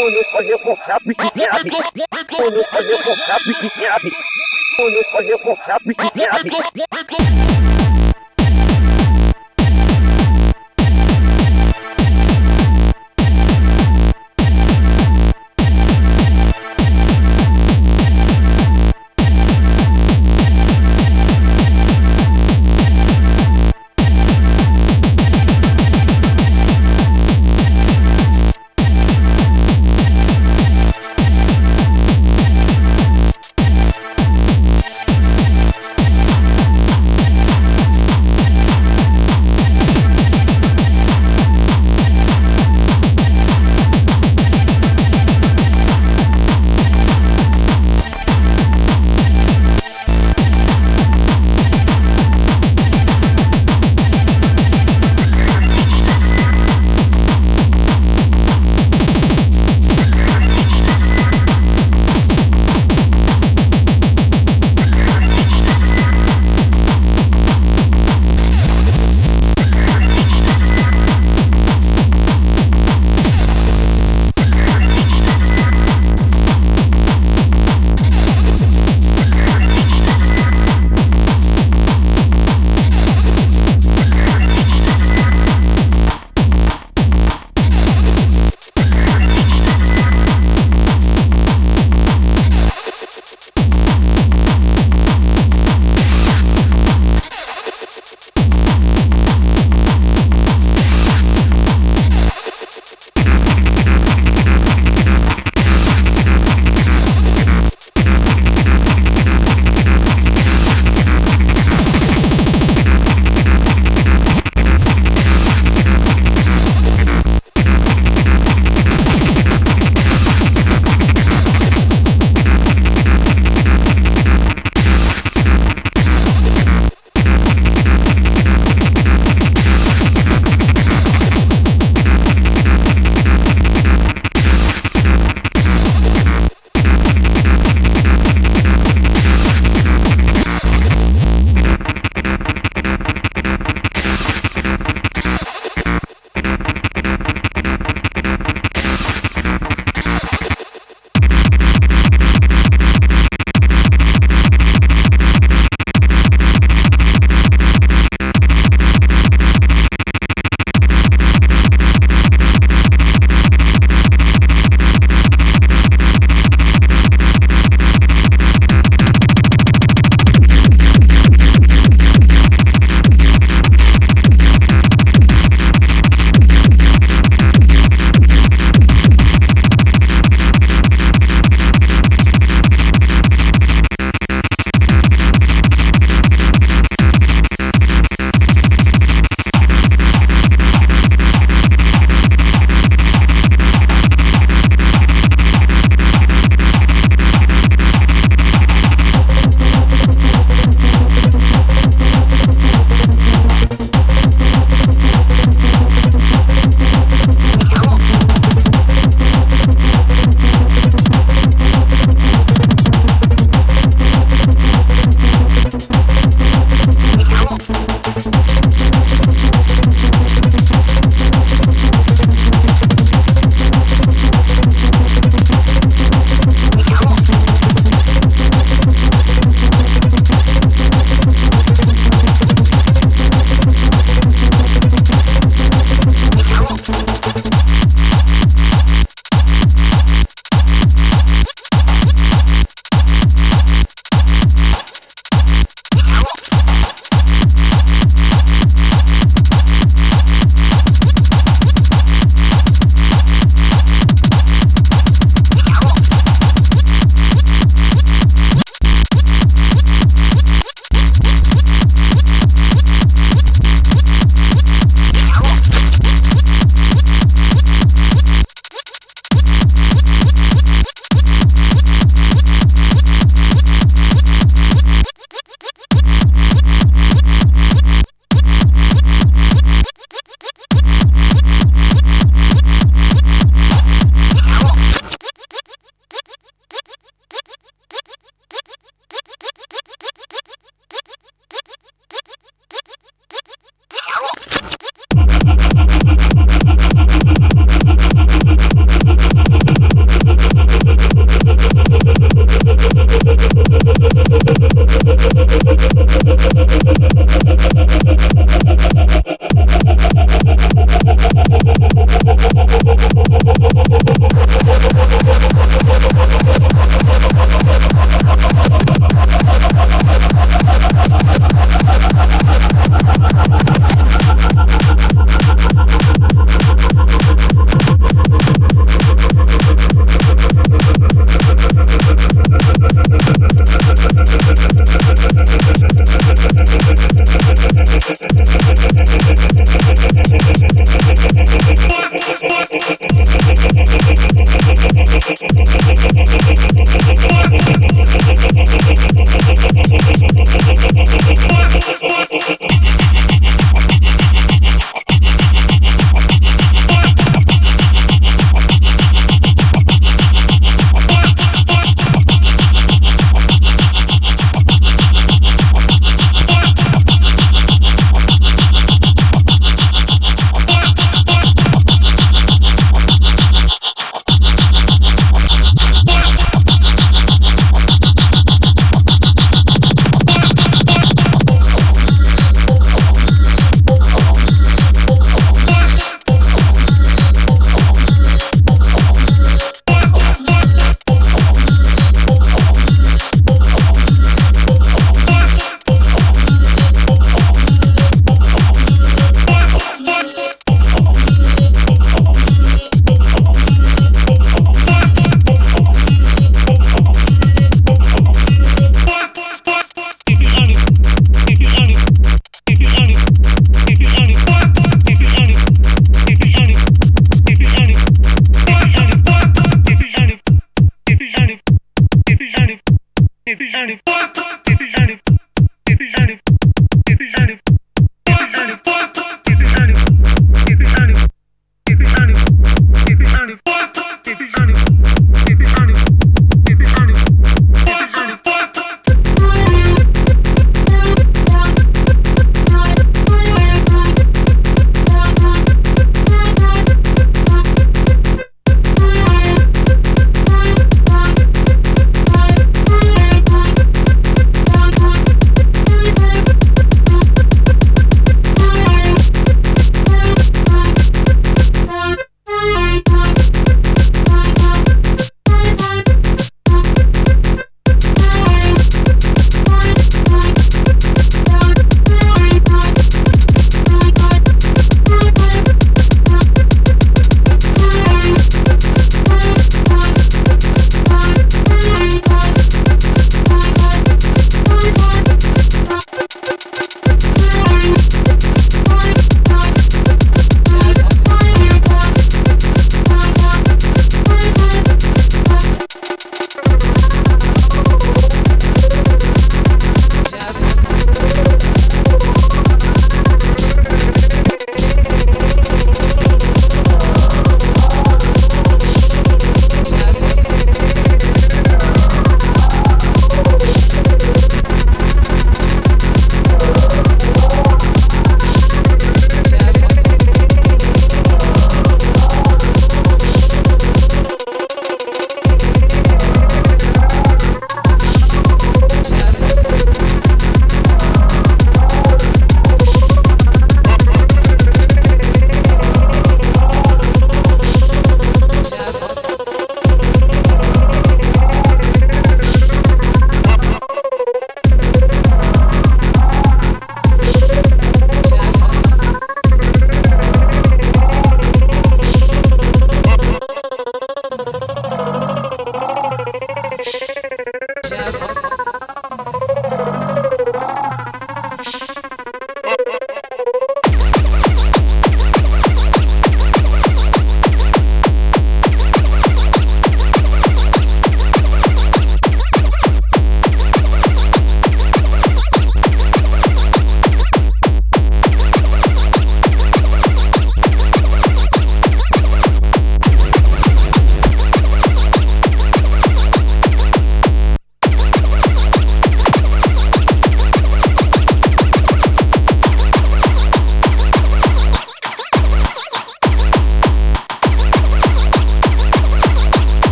On ne connaît est. On ne pas ça, à vie. On.